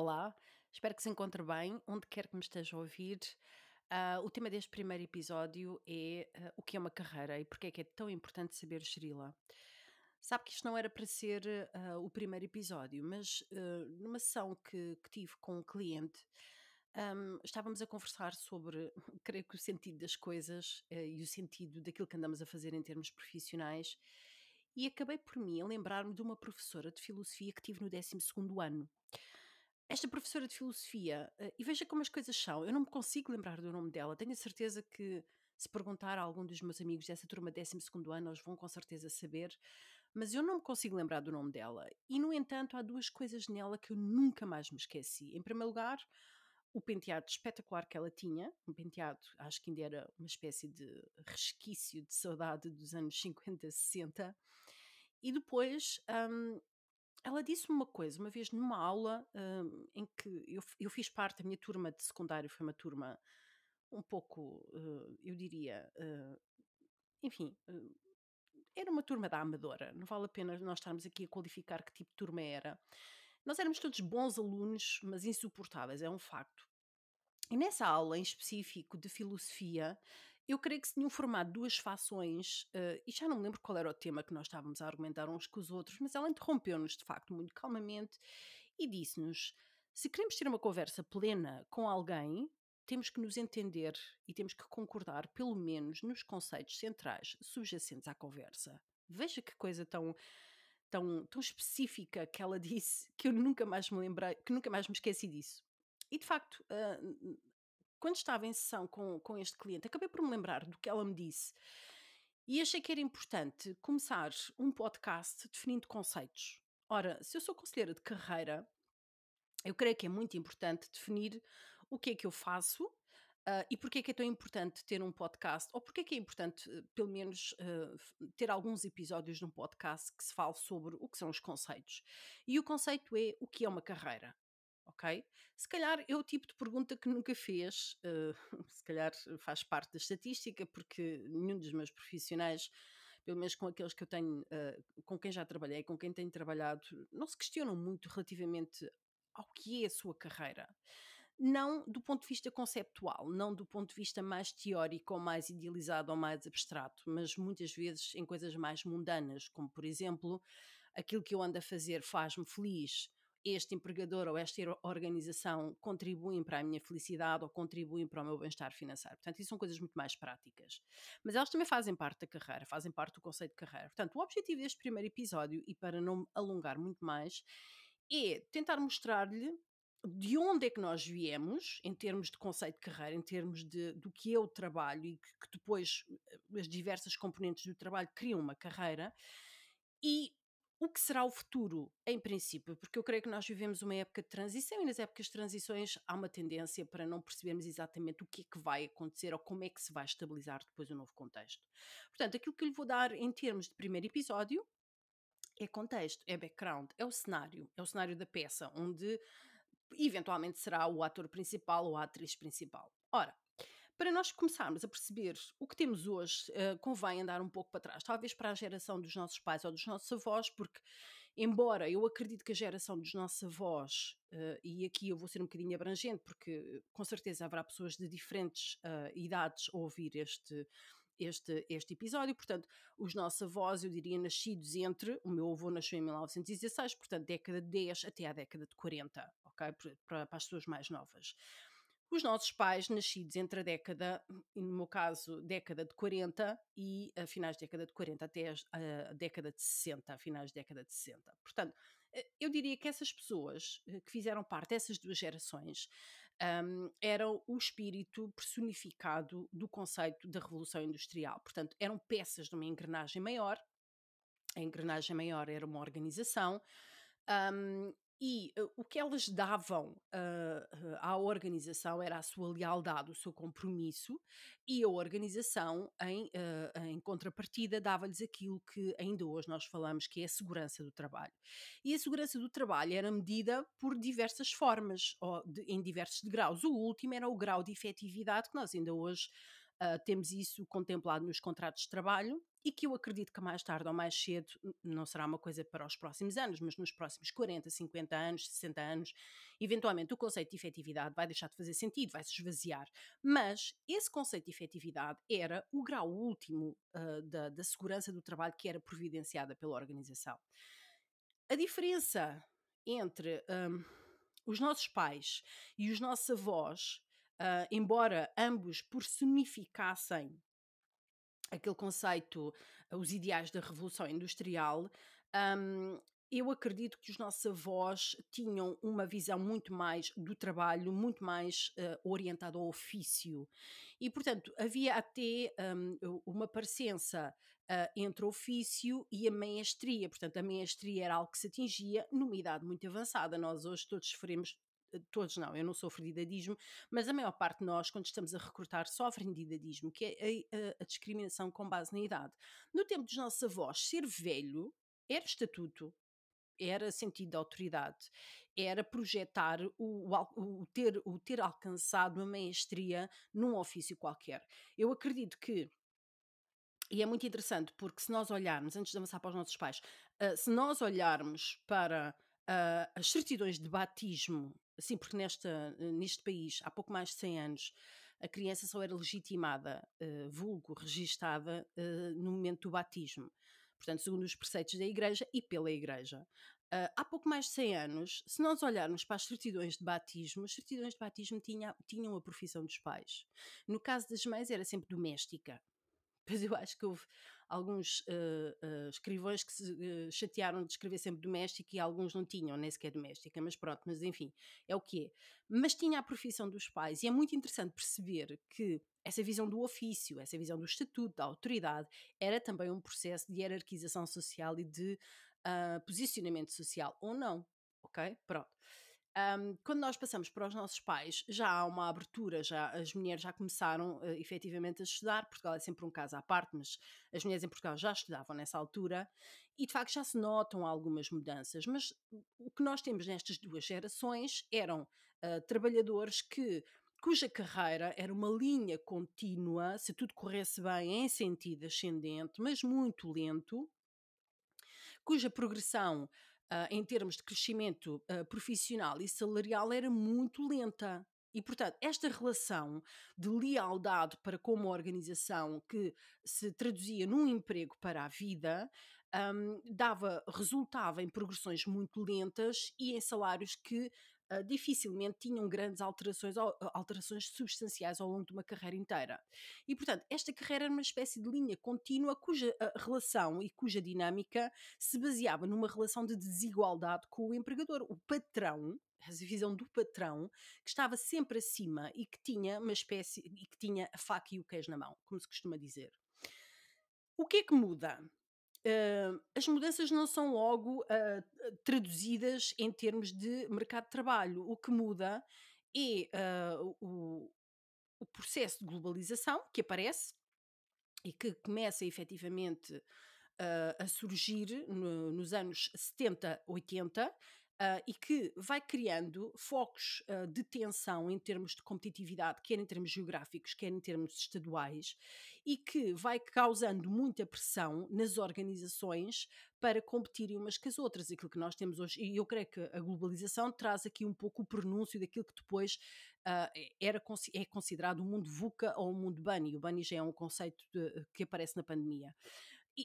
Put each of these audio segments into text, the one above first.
Olá, espero que se encontre bem, onde quer que me esteja a ouvir. Ah, o tema deste primeiro episódio é ah, o que é uma carreira e porque é que é tão importante saber geri-la. Sabe que isto não era para ser ah, o primeiro episódio, mas numa sessão que, que tive com um cliente, ahm, estávamos a conversar sobre, creio que o sentido das coisas e o sentido daquilo que andamos a fazer em termos profissionais. E acabei por mim a lembrar-me de uma professora de filosofia que tive no décimo segundo ano. Esta professora de filosofia, eh, e veja como as coisas são, eu não me consigo lembrar do nome dela. Tenho a certeza que se perguntar a algum dos meus amigos dessa turma de décimo segundo ano, eles vão com certeza saber, mas eu não me consigo lembrar do nome dela. E, no entanto, há duas coisas nela que eu nunca mais me esqueci. Em primeiro lugar, o penteado espetacular que ela tinha, um penteado, acho que ainda era uma espécie de resquício de saudade dos anos 50, 60. E depois, hum, ela disse-me uma coisa, uma vez numa aula hum, em que eu, eu fiz parte, a minha turma de secundário foi uma turma um pouco, eh, eu diria, eh, enfim, eh, era uma turma da amadora, não vale a pena nós estarmos aqui a qualificar que tipo de turma era. Nós éramos todos bons alunos, mas insuportáveis, é um facto. E nessa aula em específico de filosofia, eu creio que se tinham formado duas fações, eh, e já não me lembro qual era o tema que nós estávamos a argumentar uns com os outros, mas ela interrompeu-nos de facto muito calmamente e disse-nos: se queremos ter uma conversa plena com alguém, temos que nos entender e temos que concordar, pelo menos, nos conceitos centrais subjacentes à conversa. Veja que coisa tão, tão, tão específica que ela disse que eu nunca mais me lembrei, que nunca mais me esqueci disso. E de facto, ah, quando estava em sessão com, com este cliente, acabei por me lembrar do que ela me disse e achei que era importante começar um podcast definindo conceitos. Ora, se eu sou conselheira de carreira, eu creio que é muito importante definir o que é que eu faço ah, e porque é que é tão importante ter um podcast, ou porque é que é importante, eh, pelo menos, f- ter alguns episódios de um podcast que se fale sobre o que são os conceitos. E o conceito é o que é uma carreira. Ok? Se calhar é o tipo de pergunta que nunca fez, eh, se calhar faz parte da estatística, porque nenhum dos meus profissionais, pelo menos com aqueles que eu tenho, eh, com quem já trabalhei, com quem tenho trabalhado, não se questionam muito relativamente ao que é a sua carreira. Não do ponto de vista conceptual, não do ponto de vista mais teórico ou mais idealizado ou mais abstrato, mas muitas vezes em coisas mais mundanas, como por exemplo, aquilo que eu ando a fazer faz-me feliz, este empregador ou esta or- organização contribuem para a minha felicidade ou contribuem para o meu bem-estar financeiro. Portanto, isso são coisas muito mais práticas. Mas elas também fazem parte da carreira, fazem parte do conceito de carreira. Portanto, o objetivo deste primeiro episódio, e para não me alongar muito mais, é tentar mostrar-lhe de onde é que nós viemos, em termos de conceito de carreira, em termos de, do que é o trabalho e que, que depois eh, as diversas componentes do trabalho criam uma carreira, e o que será o futuro, em princípio, porque eu creio que nós vivemos uma época de transição e nas épocas de transições há uma tendência para não percebermos exatamente o que é que vai acontecer ou como é que se vai estabilizar depois o novo contexto. Portanto, aquilo que eu lhe vou dar em termos de primeiro episódio é contexto, é background, é o cenário, é o cenário da peça, onde eventualmente será o ator principal ou a atriz principal. Ora, para nós começarmos a perceber o que temos hoje, eh, convém andar um pouco para trás, talvez para a geração dos nossos pais ou dos nossos avós, porque, embora eu acredito que a geração dos nossos avós, eh, e aqui eu vou ser um bocadinho abrangente, porque eh, com certeza haverá pessoas de diferentes ah, idades a ouvir este. Este, este episódio, portanto, os nossos avós, eu diria, nascidos entre. O meu avô nasceu em 1916, portanto, década de 10 até à década de 40, ok? Para, para as pessoas mais novas. Os nossos pais, nascidos entre a década, no meu caso, década de 40 e a finais de década de 40 até a década de 60, a finais década de 60. Portanto, eh, eu diria que essas pessoas eh, que fizeram parte dessas duas gerações hum, eram o espírito personificado do conceito da Revolução Industrial. Portanto, eram peças de uma engrenagem maior. A engrenagem maior era uma organização. hum, e uh, o que elas davam uh, à organização era a sua lealdade, o seu compromisso, e a organização, em, uh, em contrapartida, dava-lhes aquilo que ainda hoje nós falamos que é a segurança do trabalho. E a segurança do trabalho era medida por diversas formas, de- em diversos graus. O último era o grau de efetividade que nós ainda hoje uh, temos isso contemplado nos contratos de trabalho e que eu acredito que mais tarde ou mais cedo, não será uma coisa para os próximos anos, mas nos próximos 40, 50 anos, 60 anos, eventualmente o conceito de efetividade vai deixar de fazer sentido, vai se esvaziar. Mas esse conceito de efetividade era o grau último uh, da, da segurança do trabalho que era providenciada pela organização. A diferença entre um, os nossos pais e os nossos avós, uh, embora ambos personificassem aquele conceito, os ideais da Revolução Industrial, um, eu acredito que os nossos avós tinham uma visão muito mais do trabalho, muito mais uh, orientada ao ofício. E, portanto, havia até um, uma parecença uh, entre o ofício e a maestria. Portanto, a maestria era algo que se atingia numa idade muito avançada. Nós hoje todos sofremos todos não, eu não sofro de idadismo, mas a maior parte de nós, quando estamos a recrutar, sofrem de idadismo, que é a, a, discriminação com base na idade. No tempo dos nossos avós, ser velho era estatuto, era sentido de autoridade, era projetar o, o, o, ter, o ter alcançado uma maestria num ofício qualquer. Eu acredito que e é muito interessante porque se nós olharmos, antes de avançar para os nossos pais, uh, se nós olharmos para uh, as certidões de batismo, assim, porque nesta, neste país, há pouco mais de 100 anos, a criança só era legitimada, uh, vulgo, registada, no momento do batismo. Portanto, segundo os preceitos da Igreja e pela Igreja. Uh, há pouco mais de 100 anos, se nós olharmos para as certidões de batismo, as certidões de batismo tinha, tinham a profissão dos pais. No caso das mães, era sempre doméstica. Pois eu acho que houve alguns uh, uh, escrivões que se uh, chatearam de escrever sempre doméstico e alguns não tinham, nem sequer doméstica, mas pronto, mas enfim, é o que é. Mas tinha a profissão dos pais e é muito interessante perceber que essa visão do ofício, essa visão do estatuto, da autoridade, era também um processo de hierarquização social e de posicionamento social, ou não, ok? Pronto. Um, quando nós passamos para os nossos pais, já há uma abertura, já as mulheres já começaram uh, efetivamente a estudar. Portugal é sempre um caso à parte, mas as mulheres em Portugal já estudavam nessa altura e de facto já se notam algumas mudanças. Mas o que nós temos nestas duas gerações eram uh, trabalhadores que cuja carreira era uma linha contínua, se tudo corresse bem, em sentido ascendente, mas muito lento, cuja progressão uh, em termos de crescimento uh, profissional e salarial era muito lenta. E, portanto, esta relação de lealdade para com uma organização que se traduzia num emprego para a vida um, dava, resultava em progressões muito lentas e em salários que uh, dificilmente tinham grandes alterações, alterações substanciais ao longo de uma carreira inteira. E, portanto, esta carreira era uma espécie de linha contínua cuja relação e cuja dinâmica se baseava numa relação de desigualdade com o empregador. O patrão, a visão do patrão, que estava sempre acima e que tinha uma espécie e que tinha a faca e o queijo na mão, como se costuma dizer. O que é que muda? Uh, as mudanças não são logo uh, traduzidas em termos de mercado de trabalho. O que muda é uh, o, o, processo de globalização que aparece e que começa efetivamente a surgir no, nos anos 70, 80, Uh, e que vai criando focos uh, de tensão em termos de competitividade, quer em termos geográficos, quer em termos estaduais, e que vai causando muita pressão nas organizações para competirem umas com as outras, aquilo que nós temos hoje. E eu creio que a globalização traz aqui um pouco o pronúncio daquilo que depois uh, era, é considerado o mundo VUCA ou o mundo BUNNY. O BUNNY já é um conceito de, que aparece na pandemia.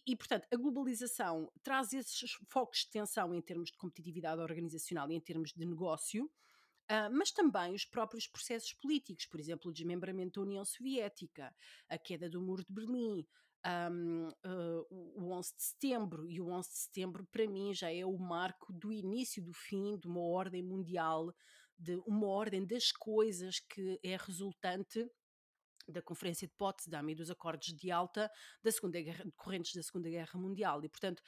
E, portanto, a globalização traz esses focos de tensão em termos de competitividade organizacional e em termos de negócio, Uh, mas também os próprios processos políticos, por exemplo, o desmembramento da União Soviética, a queda do Muro de Berlim, um, uh, o 11 de setembro. E o 11 de setembro, para mim, já é o marco do início do fim de uma ordem mundial, de uma ordem das coisas que é resultante da Conferência de Potsdam e dos acordos de alta da Segunda Guerra, decorrentes da Segunda Guerra Mundial. E, portanto,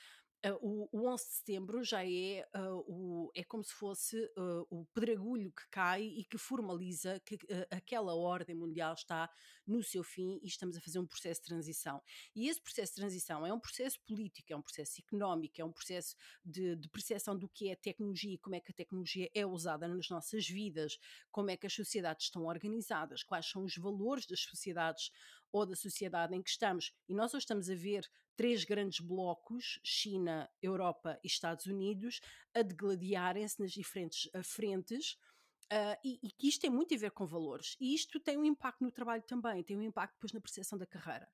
o, o 11 de setembro já é, uh, o, é como se fosse uh, o pedregulho que cai e que formaliza que aquela ordem mundial está no seu fim e estamos a fazer um processo de transição. E esse processo de transição é um processo político, é um processo económico, é um processo de, de percepção do que é tecnologia e como é que a tecnologia é usada nas nossas vidas, como é que as sociedades estão organizadas, quais são os valores das sociedades ou da sociedade em que estamos. E nós hoje estamos a ver três grandes blocos, China, Europa e Estados Unidos, a degladiarem-se nas diferentes uh, frentes. Uh, e, e, que isto tem muito a ver com valores. E isto tem um impacto no trabalho também, tem um impacto depois na percepção da carreira.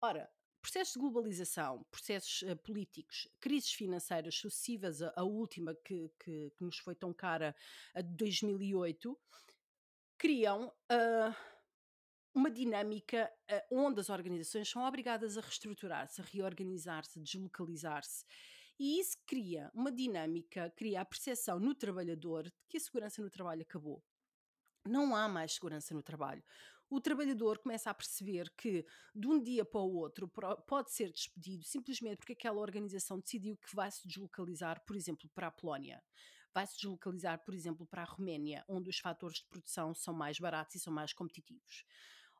Ora, processos de globalização, processos uh, políticos, crises financeiras sucessivas, a, a última que, que, que, nos foi tão cara, a de 2008, criam uh, uma dinâmica uh, onde as organizações são obrigadas a reestruturar-se, a reorganizar-se, a deslocalizar-se. E isso cria uma dinâmica, cria a percepção no trabalhador de que a segurança no trabalho acabou. Não há mais segurança no trabalho. O trabalhador começa a perceber que de um dia para o outro pode ser despedido simplesmente porque aquela organização decidiu que vai se deslocalizar, por exemplo, para a Polónia vai se deslocalizar, por exemplo, para a Roménia, onde os fatores de produção são mais baratos e são mais competitivos.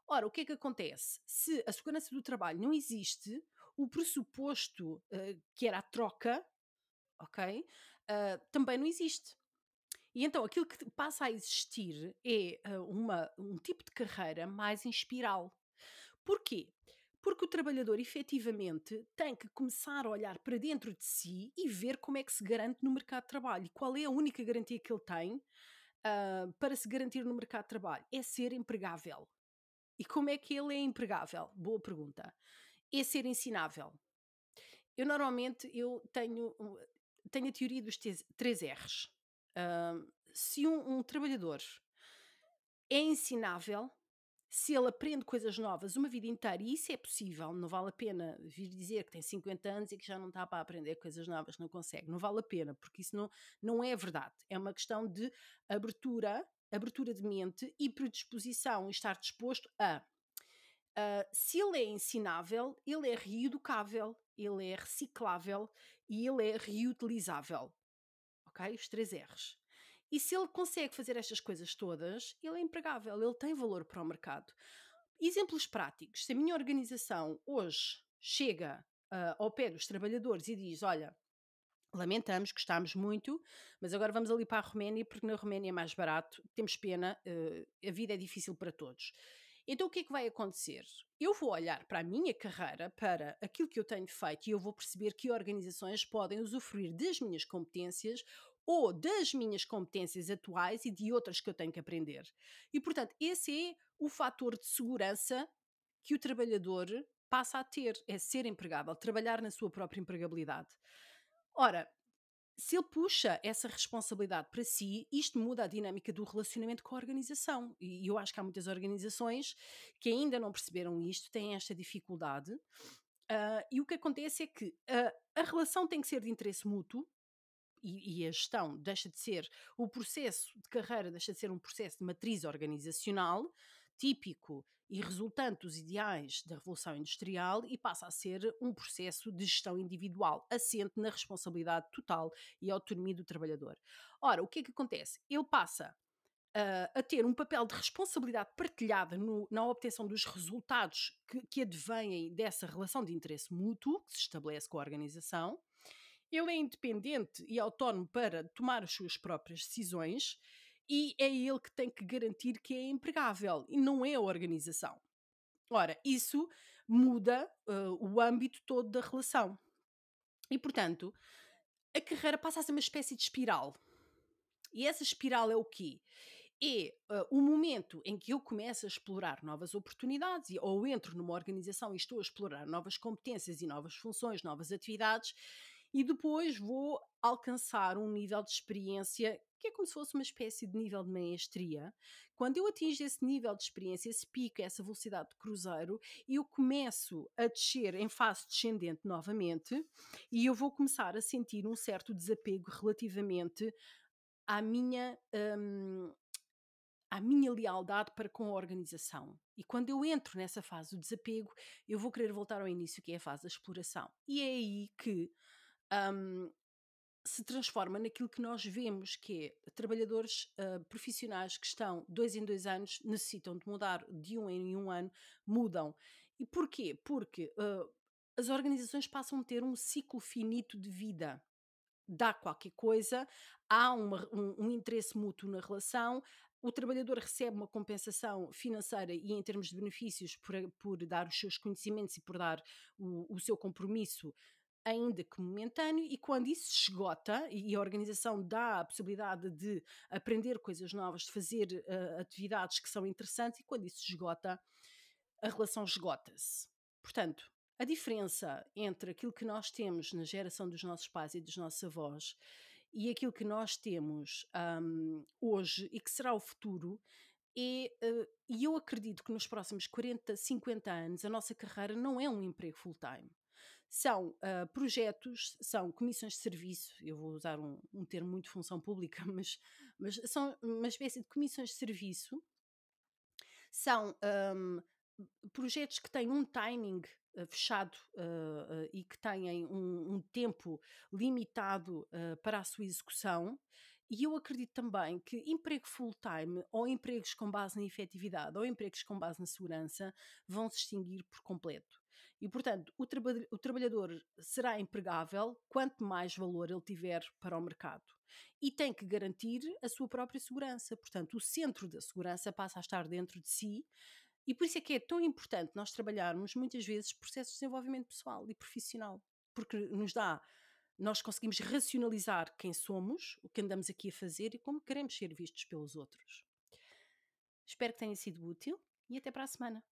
Ora, o que é que acontece? Se a segurança do trabalho não existe, o pressuposto uh, que era a troca, ok, uh, também não existe. E então aquilo que passa a existir é uh, uma, um tipo de carreira mais em espiral. Porquê? Porque o trabalhador efetivamente tem que começar a olhar para dentro de si e ver como é que se garante no mercado de trabalho. E qual é a única garantia que ele tem uh, para se garantir no mercado de trabalho? É ser empregável. E como é que ele é empregável? Boa pergunta. É ser ensinável. Eu normalmente eu tenho, tenho a teoria dos três R's. Uh, se um, um trabalhador é ensinável, se ele aprende coisas novas uma vida inteira, e isso é possível, não vale a pena vir dizer que tem 50 anos e que já não está para aprender coisas novas, não consegue, não vale a pena, porque isso não, não é verdade. É uma questão de abertura, abertura de mente e predisposição, estar disposto a. Uh, se ele é ensinável, ele é reeducável, ele é reciclável e ele é reutilizável. Ok? Os três R's. E se ele consegue fazer estas coisas todas, ele é empregável, ele tem valor para o mercado. Exemplos práticos: se a minha organização hoje chega uh, ao pé dos trabalhadores e diz: Olha, lamentamos, gostamos muito, mas agora vamos ali para a Roménia porque na Roménia é mais barato, temos pena, uh, a vida é difícil para todos. Então o que é que vai acontecer? Eu vou olhar para a minha carreira, para aquilo que eu tenho feito e eu vou perceber que organizações podem usufruir das minhas competências ou das minhas competências atuais e de outras que eu tenho que aprender. E, portanto, esse é o fator de segurança que o trabalhador passa a ter, é ser empregável, trabalhar na sua própria empregabilidade. Ora, se ele puxa essa responsabilidade para si, isto muda a dinâmica do relacionamento com a organização. E eu acho que há muitas organizações que ainda não perceberam isto, têm esta dificuldade. Uh, e o que acontece é que uh, a relação tem que ser de interesse mútuo, e, e, a gestão deixa de ser, o processo de carreira deixa de ser um processo de matriz organizacional típico e resultante dos ideais da Revolução Industrial e passa a ser um processo de gestão individual, assente na responsabilidade total e autonomia do trabalhador. Ora, o que é que acontece? Ele passa Uh, a ter um papel de responsabilidade partilhada no, na obtenção dos resultados que, que advêm dessa relação de interesse mútuo que se estabelece com a organização, ele é independente e autónomo para tomar as suas próprias decisões e é ele que tem que garantir que é empregável e não é a organização. Ora, isso muda uh, o âmbito todo da relação. E, portanto, a carreira passa a ser uma espécie de espiral. E essa espiral é o quê? É uh, o momento em que eu começo a explorar novas oportunidades, ou entro numa organização e estou a explorar novas competências e novas funções, novas atividades, e depois vou alcançar um nível de experiência que é como se fosse uma espécie de nível de maestria. Quando eu atingo esse nível de experiência, esse pico, essa velocidade de cruzeiro, eu começo a descer em fase descendente novamente e eu vou começar a sentir um certo desapego relativamente à minha. Hum, à minha lealdade para com a organização. E quando eu entro nessa fase do desapego, eu vou querer voltar ao início, que é a fase da exploração. E é aí que um, se transforma naquilo que nós vemos, que é trabalhadores uh, profissionais que estão dois em dois anos, necessitam de mudar de um em um ano, mudam. E porquê? Porque uh, as organizações passam a ter um ciclo finito de vida. Dá qualquer coisa, há uma, um, um interesse mútuo na relação, o trabalhador recebe uma compensação financeira e em termos de benefícios por, por dar os seus conhecimentos e por dar o, o seu compromisso ainda que momentâneo, e quando isso se esgota e a organização dá a possibilidade de aprender coisas novas, de fazer uh, atividades que são interessantes, e quando isso se esgota, a relação esgota-se. Portanto, a diferença entre aquilo que nós temos na geração dos nossos pais e dos nossos avós e aquilo que nós temos um, hoje e que será o futuro é, uh, e eu acredito que nos próximos 40, 50 anos a nossa carreira não é um emprego full-time são uh, projetos, são comissões de serviço, eu vou usar um, um termo muito função pública, mas, mas, são uma espécie de comissões de serviço, são um, projetos que têm um timing uh, fechado uh, e que têm um, um tempo limitado para a sua execução. E eu acredito também que emprego full-time, ou empregos com base na efetividade, ou empregos com base na segurança, vão se extinguir por completo. E, portanto, o, traba o trabalhador será empregável quanto mais valor ele tiver para o mercado. E tem que garantir a sua própria segurança. Portanto, o centro da segurança passa a estar dentro de si. E por isso é que é tão importante nós trabalharmos muitas vezes processos de desenvolvimento pessoal e profissional, porque nos dá, nós conseguimos racionalizar quem somos, o que andamos aqui a fazer e como queremos ser vistos pelos outros. Espero que tenha sido útil e até para a semana.